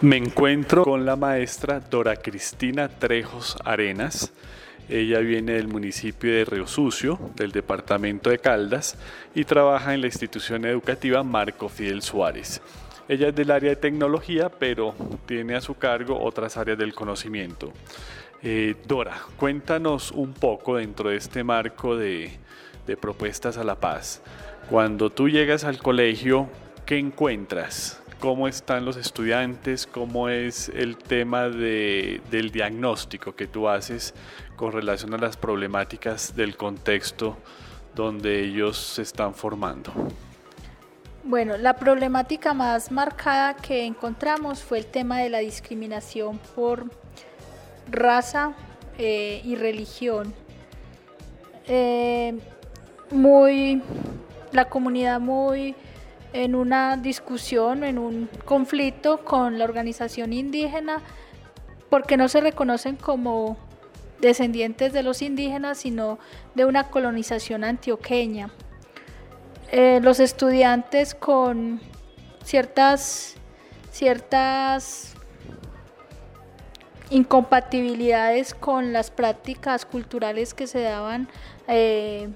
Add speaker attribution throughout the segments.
Speaker 1: Me encuentro con la maestra Dora Cristina Trejos Arenas. Ella viene del municipio de Río Sucio, del departamento de Caldas, y trabaja en la institución educativa Marco Fidel Suárez. Ella es del área de tecnología, pero tiene a su cargo otras áreas del conocimiento. Eh, Dora, cuéntanos un poco dentro de este marco de, de propuestas a la paz. Cuando tú llegas al colegio, ¿qué encuentras? Cómo están los estudiantes, cómo es el tema de, del diagnóstico que tú haces con relación a las problemáticas del contexto donde ellos se están formando.
Speaker 2: Bueno, la problemática más marcada que encontramos fue el tema de la discriminación por raza eh, y religión. Eh, muy, la comunidad muy en una discusión, en un conflicto con la organización indígena, porque no se reconocen como descendientes de los indígenas, sino de una colonización antioqueña. Eh, los estudiantes con ciertas, ciertas incompatibilidades con las prácticas culturales que se daban eh,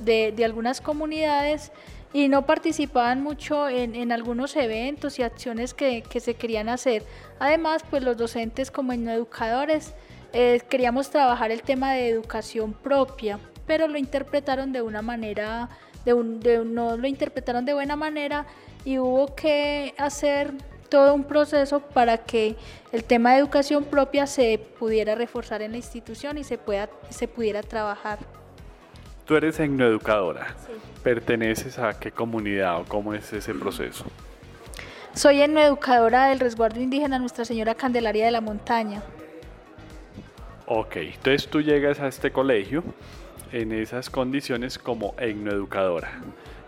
Speaker 2: de, de algunas comunidades, y no participaban mucho en, algunos eventos y acciones que, se querían hacer. Además, pues los docentes como educadores eh, queríamos trabajar el tema de educación propia, pero lo interpretaron de una manera, de no lo interpretaron de buena manera y hubo que hacer todo un proceso para que el tema de educación propia se pudiera reforzar en la institución y se, pueda, se pudiera trabajar.
Speaker 1: Tú eres etnoeducadora. Sí. ¿Perteneces a qué comunidad o cómo es ese proceso?
Speaker 2: Soy etnoeducadora del resguardo indígena Nuestra Señora Candelaria de la Montaña.
Speaker 1: Ok, entonces tú llegas a este colegio en esas condiciones como etnoeducadora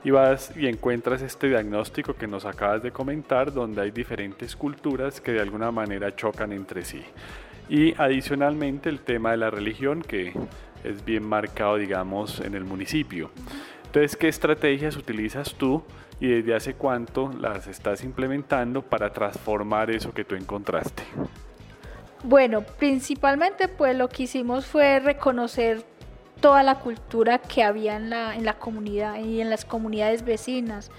Speaker 1: y vas y encuentras este diagnóstico que nos acabas de comentar donde hay diferentes culturas que de alguna manera chocan entre sí. Y adicionalmente el tema de la religión que es bien marcado, digamos, en el municipio. Entonces, ¿qué estrategias utilizas tú y desde hace cuánto las estás implementando para transformar eso que tú encontraste?
Speaker 2: Bueno, principalmente pues lo que hicimos fue reconocer toda la cultura que había en la, en la comunidad y en las comunidades vecinas,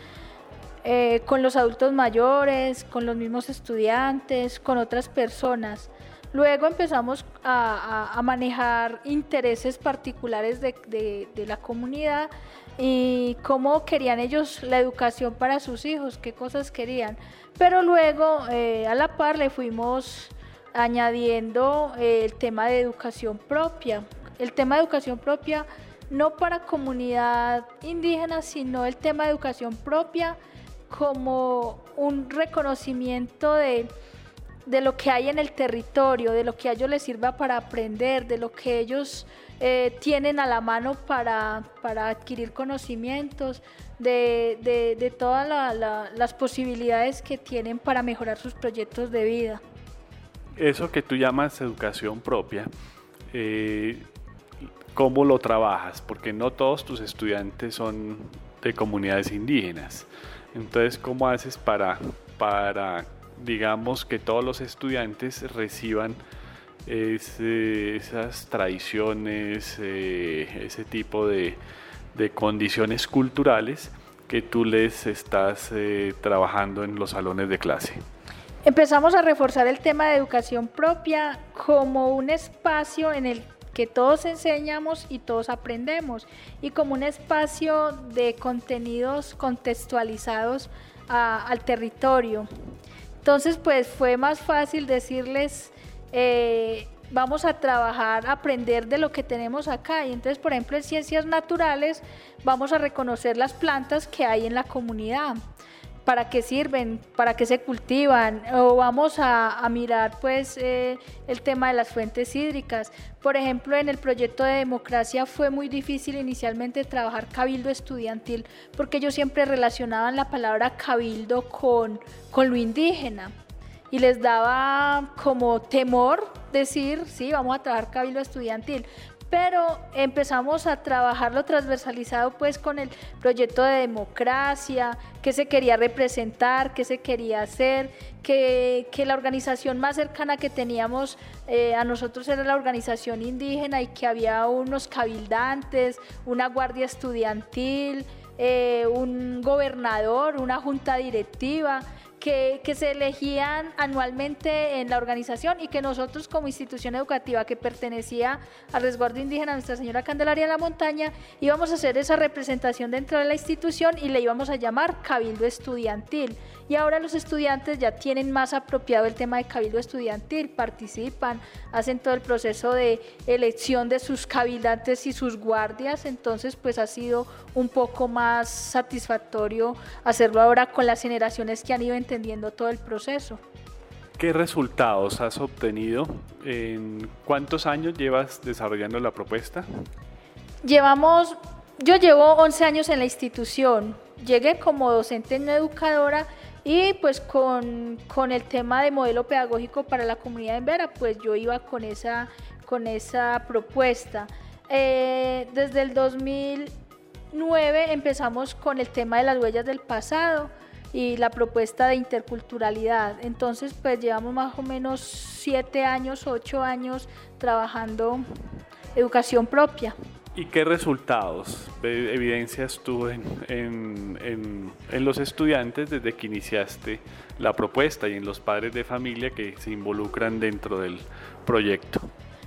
Speaker 2: eh, con los adultos mayores, con los mismos estudiantes, con otras personas. Luego empezamos a, manejar intereses particulares de, la comunidad y cómo querían ellos la educación para sus hijos, qué cosas querían. Pero luego eh, a la par le fuimos añadiendo eh, el tema de educación propia. El tema de educación propia no para comunidad indígena, sino el tema de educación propia como un reconocimiento de de lo que hay en el territorio, de lo que a ellos les sirva para aprender, de lo que ellos eh, tienen a la mano para, adquirir conocimientos, de, todas las posibilidades que tienen para mejorar sus proyectos de vida.
Speaker 1: Eso que tú llamas educación propia, eh, ¿cómo lo trabajas? Porque no todos tus estudiantes son de comunidades indígenas. Entonces, ¿cómo haces para, para digamos, que todos los estudiantes reciban esas tradiciones, ese tipo de, condiciones culturales que tú les estás trabajando en los salones de clase.
Speaker 2: Empezamos a reforzar el tema de educación propia como un espacio en el que todos enseñamos y todos aprendemos y como un espacio de contenidos contextualizados al territorio. Entonces, pues fue más fácil decirles, eh, vamos a trabajar, aprender de lo que tenemos acá. Y entonces, por ejemplo, en ciencias naturales, vamos a reconocer las plantas que hay en la comunidad para qué sirven, para qué se cultivan, o vamos a, mirar pues eh, el tema de las fuentes hídricas. Por ejemplo, en el proyecto de democracia fue muy difícil inicialmente trabajar cabildo estudiantil, porque ellos siempre relacionaban la palabra cabildo con, con lo indígena. Y les daba como temor decir, sí, vamos a trabajar cabildo estudiantil, pero empezamos a trabajarlo transversalizado pues con el proyecto de democracia, qué se quería representar, qué se quería hacer, que, la organización más cercana que teníamos eh, a nosotros era la organización indígena y que había unos cabildantes, una guardia estudiantil, eh, un gobernador, una junta directiva que, se elegían anualmente en la organización y que nosotros como institución educativa que pertenecía al resguardo indígena Nuestra Señora Candelaria de la Montaña íbamos a hacer esa representación dentro de la institución y le íbamos a llamar Cabildo Estudiantil. Y ahora los estudiantes ya tienen más apropiado el tema de Cabildo Estudiantil, participan, hacen todo el proceso de elección de sus cabildantes y sus guardias, entonces pues ha sido un poco más satisfactorio hacerlo ahora con las generaciones que han ido entendiendo todo el proceso.
Speaker 1: ¿Qué resultados has obtenido? ¿En cuántos años llevas desarrollando la propuesta?
Speaker 2: Llevamos, yo llevo 11 años en la institución. Llegué como docente no educadora y pues con, con, el tema de modelo pedagógico para la comunidad en Vera, pues yo iba con esa, con esa propuesta. Eh, desde el 2009 empezamos con el tema de las huellas del pasado y la propuesta de interculturalidad. Entonces, pues llevamos más o menos siete años, ocho años trabajando educación propia.
Speaker 1: ¿Y qué resultados evidencias tú en, en, en, los estudiantes desde que iniciaste la propuesta y en los padres de familia que se involucran dentro del proyecto?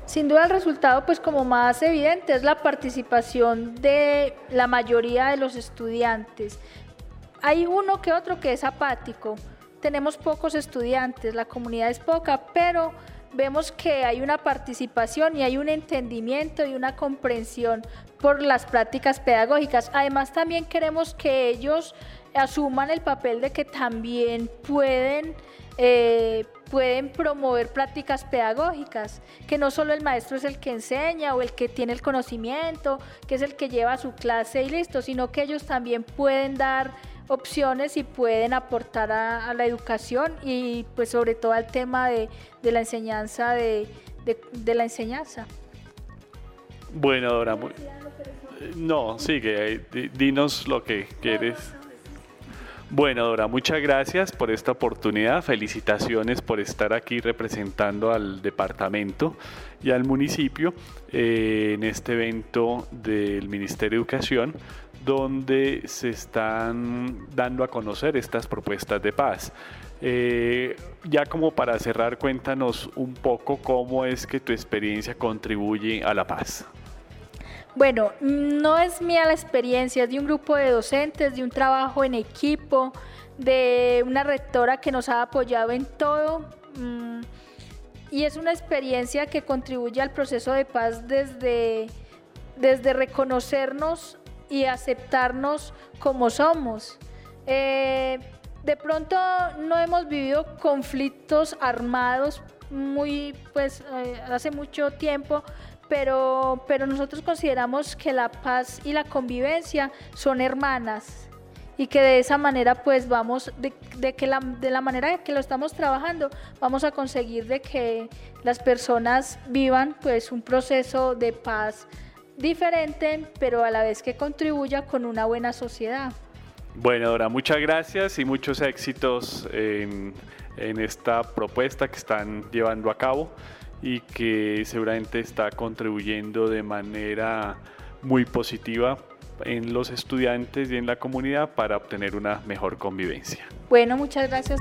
Speaker 2: Sin duda el resultado, pues como más evidente, es la participación de la mayoría de los estudiantes. Hay uno que otro que es apático. Tenemos pocos estudiantes, la comunidad es poca, pero vemos que hay una participación y hay un entendimiento y una comprensión por las prácticas pedagógicas. Además, también queremos que ellos asuman el papel de que también pueden, eh, pueden promover prácticas pedagógicas, que no solo el maestro es el que enseña o el que tiene el conocimiento, que es el que lleva su clase y listo, sino que ellos también pueden dar opciones y pueden aportar a, la educación y pues sobre todo al tema de, la enseñanza de, la enseñanza.
Speaker 1: Bueno, Dora, no, sigue, dinos lo que quieres. Bueno, Dora, muchas gracias por esta oportunidad. Felicitaciones por estar aquí representando al departamento y al municipio eh, en este evento del Ministerio de Educación donde se están dando a conocer estas propuestas de paz. Eh, ya como para cerrar, cuéntanos un poco cómo es que tu experiencia contribuye a la paz.
Speaker 2: Bueno, no es mía la experiencia, es de un grupo de docentes, de un trabajo en equipo, de una rectora que nos ha apoyado en todo. Mm, y es una experiencia que contribuye al proceso de paz desde, desde reconocernos y aceptarnos como somos. Eh, de pronto no hemos vivido conflictos armados muy, pues, eh, hace mucho tiempo, pero, pero nosotros consideramos que la paz y la convivencia son hermanas y que de esa manera pues vamos, de, que la, de la manera que lo estamos trabajando, vamos a conseguir de que las personas vivan pues un proceso de paz diferente, pero a la vez que contribuya con una buena sociedad.
Speaker 1: Bueno, Dora, muchas gracias y muchos éxitos en, esta propuesta que están llevando a cabo y que seguramente está contribuyendo de manera muy positiva en los estudiantes y en la comunidad para obtener una mejor convivencia.
Speaker 2: Bueno, muchas gracias.